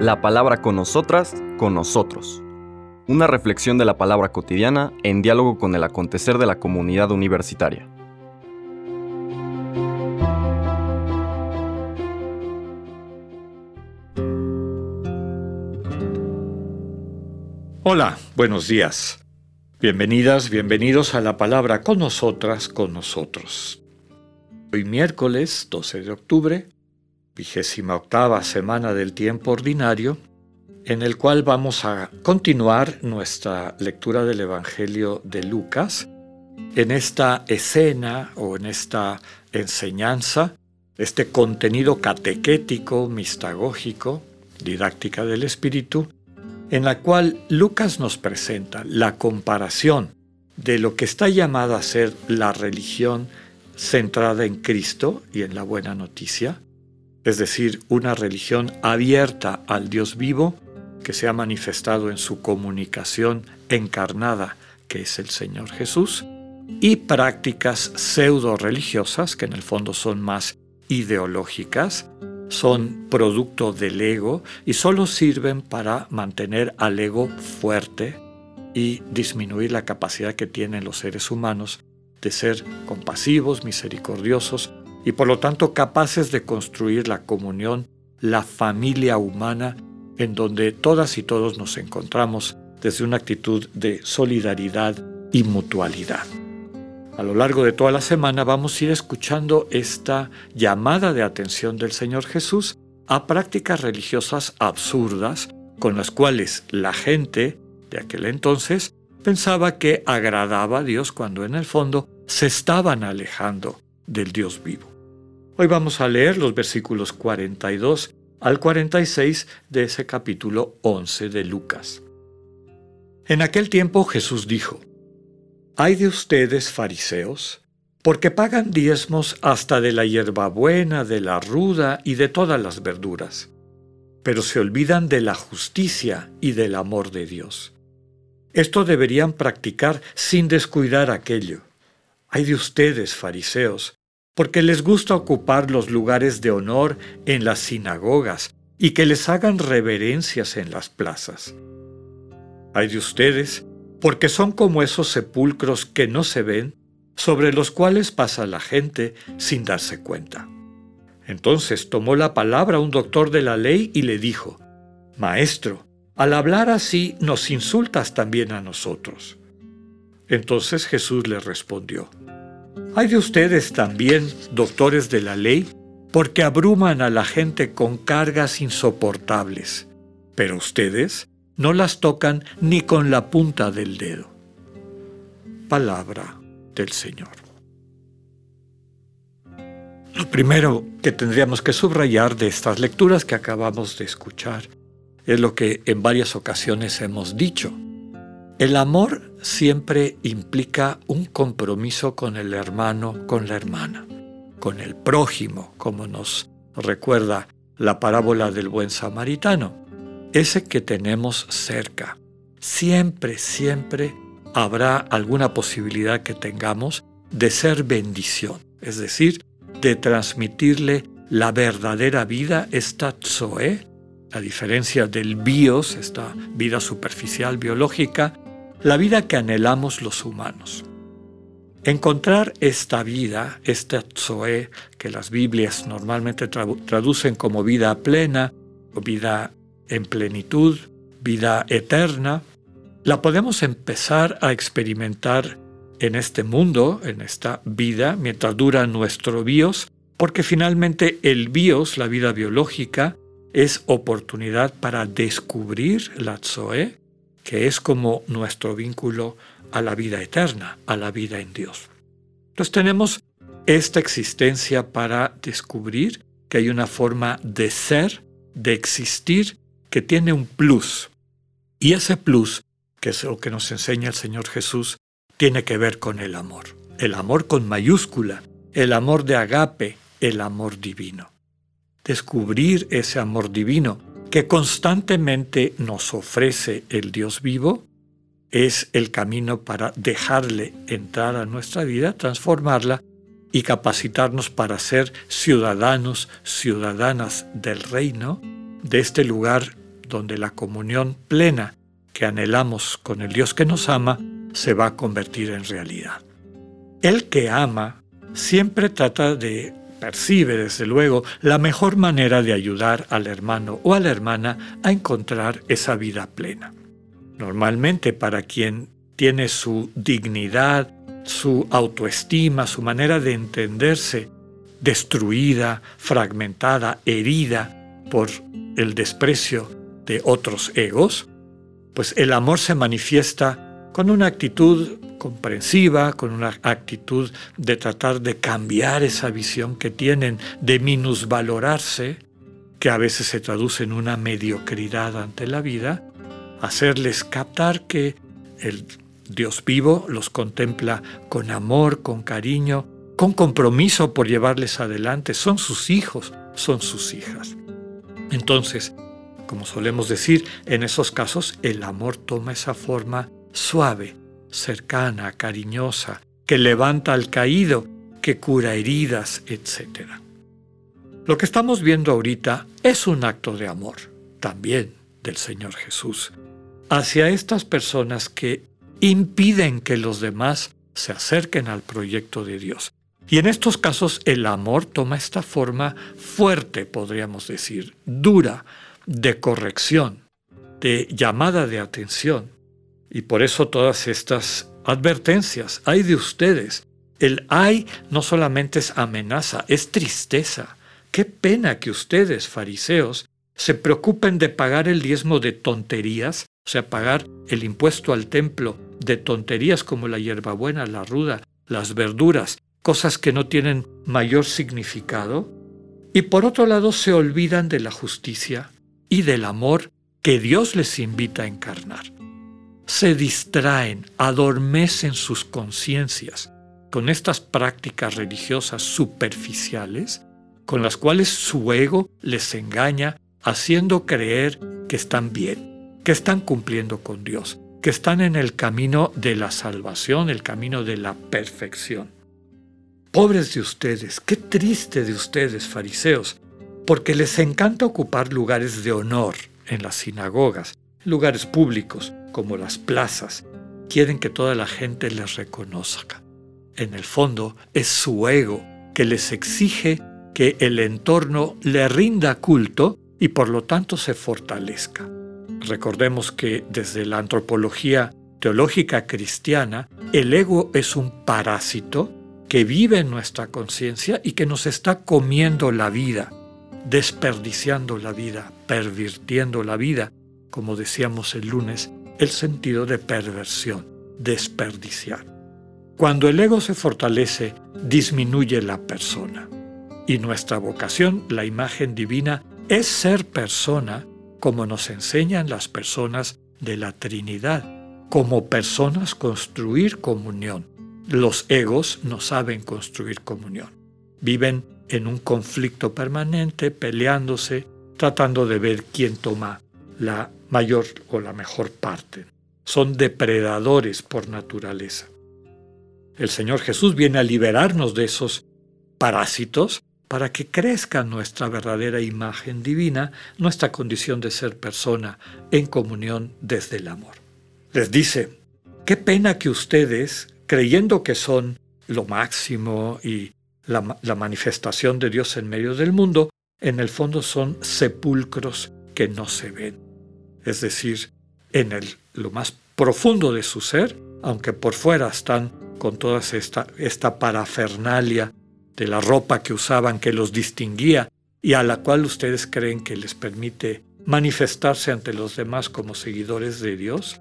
La palabra con nosotras, con nosotros. Una reflexión de la palabra cotidiana en diálogo con el acontecer de la comunidad universitaria. Hola, buenos días. Bienvenidas, bienvenidos a la palabra con nosotras, con nosotros. Hoy miércoles 12 de octubre, vigésima octava semana del tiempo ordinario, en el cual vamos a continuar nuestra lectura del Evangelio de Lucas. En esta escena o en esta enseñanza, este contenido catequético, mistagógico, didáctica del Espíritu, en la cual Lucas nos presenta la comparación de lo que está llamada a ser la religión centrada en Cristo y en la buena noticia, es decir, una religión abierta al Dios vivo que se ha manifestado en su comunicación encarnada, que es el Señor Jesús, y prácticas pseudo religiosas, que en el fondo son más ideológicas, son producto del ego y solo sirven para mantener al ego fuerte y disminuir la capacidad que tienen los seres humanos de ser compasivos, misericordiosos y por lo tanto capaces de construir la comunión, la familia humana en donde todas y todos nos encontramos desde una actitud de solidaridad y mutualidad. A lo largo de toda la semana vamos a ir escuchando esta llamada de atención del Señor Jesús a prácticas religiosas absurdas con las cuales la gente de aquel entonces pensaba que agradaba a Dios cuando en el fondo se estaban alejando del Dios vivo. Hoy vamos a leer los versículos 42 al 46 de ese capítulo 11 de Lucas. En aquel tiempo Jesús dijo, hay de ustedes, fariseos, porque pagan diezmos hasta de la hierbabuena, de la ruda y de todas las verduras, pero se olvidan de la justicia y del amor de Dios. Esto deberían practicar sin descuidar aquello. Hay de ustedes, fariseos, porque les gusta ocupar los lugares de honor en las sinagogas y que les hagan reverencias en las plazas. Hay de ustedes, porque son como esos sepulcros que no se ven, sobre los cuales pasa la gente sin darse cuenta. Entonces tomó la palabra un doctor de la ley y le dijo, Maestro, al hablar así nos insultas también a nosotros. Entonces Jesús le respondió, Hay de ustedes también, doctores de la ley, porque abruman a la gente con cargas insoportables, pero ustedes no las tocan ni con la punta del dedo. Palabra del Señor. Lo primero que tendríamos que subrayar de estas lecturas que acabamos de escuchar es lo que en varias ocasiones hemos dicho. El amor siempre implica un compromiso con el hermano, con la hermana, con el prójimo, como nos recuerda la parábola del buen samaritano ese que tenemos cerca. Siempre, siempre habrá alguna posibilidad que tengamos de ser bendición, es decir, de transmitirle la verdadera vida, esta Zoe, a diferencia del bios, esta vida superficial biológica, la vida que anhelamos los humanos. Encontrar esta vida, esta Zoe, que las Biblias normalmente traducen como vida plena o vida en plenitud, vida eterna, la podemos empezar a experimentar en este mundo, en esta vida, mientras dura nuestro bios, porque finalmente el bios, la vida biológica, es oportunidad para descubrir la Zoe, que es como nuestro vínculo a la vida eterna, a la vida en Dios. Entonces tenemos esta existencia para descubrir que hay una forma de ser, de existir, que tiene un plus. Y ese plus, que es lo que nos enseña el Señor Jesús, tiene que ver con el amor. El amor con mayúscula, el amor de agape, el amor divino. Descubrir ese amor divino que constantemente nos ofrece el Dios vivo es el camino para dejarle entrar a nuestra vida, transformarla y capacitarnos para ser ciudadanos, ciudadanas del reino, de este lugar donde la comunión plena que anhelamos con el Dios que nos ama se va a convertir en realidad. El que ama siempre trata de, percibe desde luego, la mejor manera de ayudar al hermano o a la hermana a encontrar esa vida plena. Normalmente para quien tiene su dignidad, su autoestima, su manera de entenderse destruida, fragmentada, herida por el desprecio de otros egos, pues el amor se manifiesta con una actitud comprensiva, con una actitud de tratar de cambiar esa visión que tienen de minusvalorarse, que a veces se traduce en una mediocridad ante la vida, hacerles captar que el Dios vivo los contempla con amor, con cariño, con compromiso por llevarles adelante. Son sus hijos, son sus hijas. Entonces, como solemos decir, en esos casos el amor toma esa forma suave, cercana, cariñosa, que levanta al caído, que cura heridas, etc. Lo que estamos viendo ahorita es un acto de amor, también del Señor Jesús, hacia estas personas que impiden que los demás se acerquen al proyecto de Dios. Y en estos casos el amor toma esta forma fuerte, podríamos decir, dura, de corrección, de llamada de atención. Y por eso todas estas advertencias, hay de ustedes. El hay no solamente es amenaza, es tristeza. Qué pena que ustedes, fariseos, se preocupen de pagar el diezmo de tonterías, o sea, pagar el impuesto al templo de tonterías como la hierbabuena, la ruda, las verduras, cosas que no tienen mayor significado, y por otro lado se olvidan de la justicia y del amor que Dios les invita a encarnar. Se distraen, adormecen sus conciencias con estas prácticas religiosas superficiales, con las cuales su ego les engaña haciendo creer que están bien, que están cumpliendo con Dios, que están en el camino de la salvación, el camino de la perfección. Pobres de ustedes, qué triste de ustedes, fariseos, porque les encanta ocupar lugares de honor en las sinagogas, lugares públicos como las plazas. Quieren que toda la gente les reconozca. En el fondo es su ego que les exige que el entorno le rinda culto y por lo tanto se fortalezca. Recordemos que desde la antropología teológica cristiana, el ego es un parásito que vive en nuestra conciencia y que nos está comiendo la vida, desperdiciando la vida, pervirtiendo la vida, como decíamos el lunes, el sentido de perversión, desperdiciar. Cuando el ego se fortalece, disminuye la persona. Y nuestra vocación, la imagen divina, es ser persona como nos enseñan las personas de la Trinidad, como personas construir comunión. Los egos no saben construir comunión. Viven en un conflicto permanente, peleándose, tratando de ver quién toma la mayor o la mejor parte. Son depredadores por naturaleza. El Señor Jesús viene a liberarnos de esos parásitos para que crezca nuestra verdadera imagen divina, nuestra condición de ser persona en comunión desde el amor. Les dice, qué pena que ustedes, creyendo que son lo máximo y la, manifestación de Dios en medio del mundo, en el fondo son sepulcros que no se ven. Es decir, en el, lo más profundo de su ser, aunque por fuera están con toda esta, esta parafernalia de la ropa que usaban que los distinguía y a la cual ustedes creen que les permite manifestarse ante los demás como seguidores de Dios,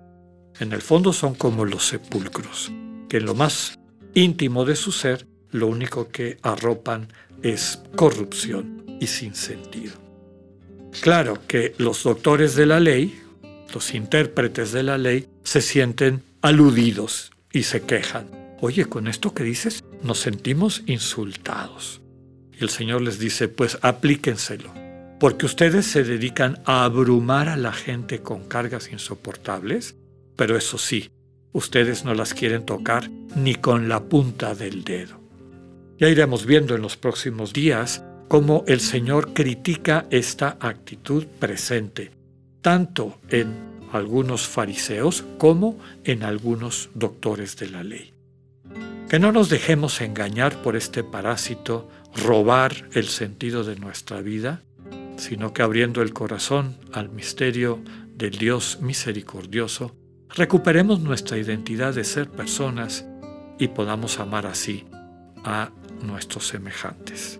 en el fondo son como los sepulcros, que en lo más íntimo de su ser lo único que arropan es corrupción y sin sentido. Claro que los doctores de la ley, los intérpretes de la ley, se sienten aludidos y se quejan. Oye, con esto que dices, nos sentimos insultados. Y el Señor les dice, pues aplíquenselo, porque ustedes se dedican a abrumar a la gente con cargas insoportables, pero eso sí, ustedes no las quieren tocar ni con la punta del dedo. Ya iremos viendo en los próximos días cómo el Señor critica esta actitud presente, tanto en algunos fariseos como en algunos doctores de la ley. Que no nos dejemos engañar por este parásito, robar el sentido de nuestra vida, sino que abriendo el corazón al misterio del Dios misericordioso, recuperemos nuestra identidad de ser personas y podamos amar así a nuestros semejantes.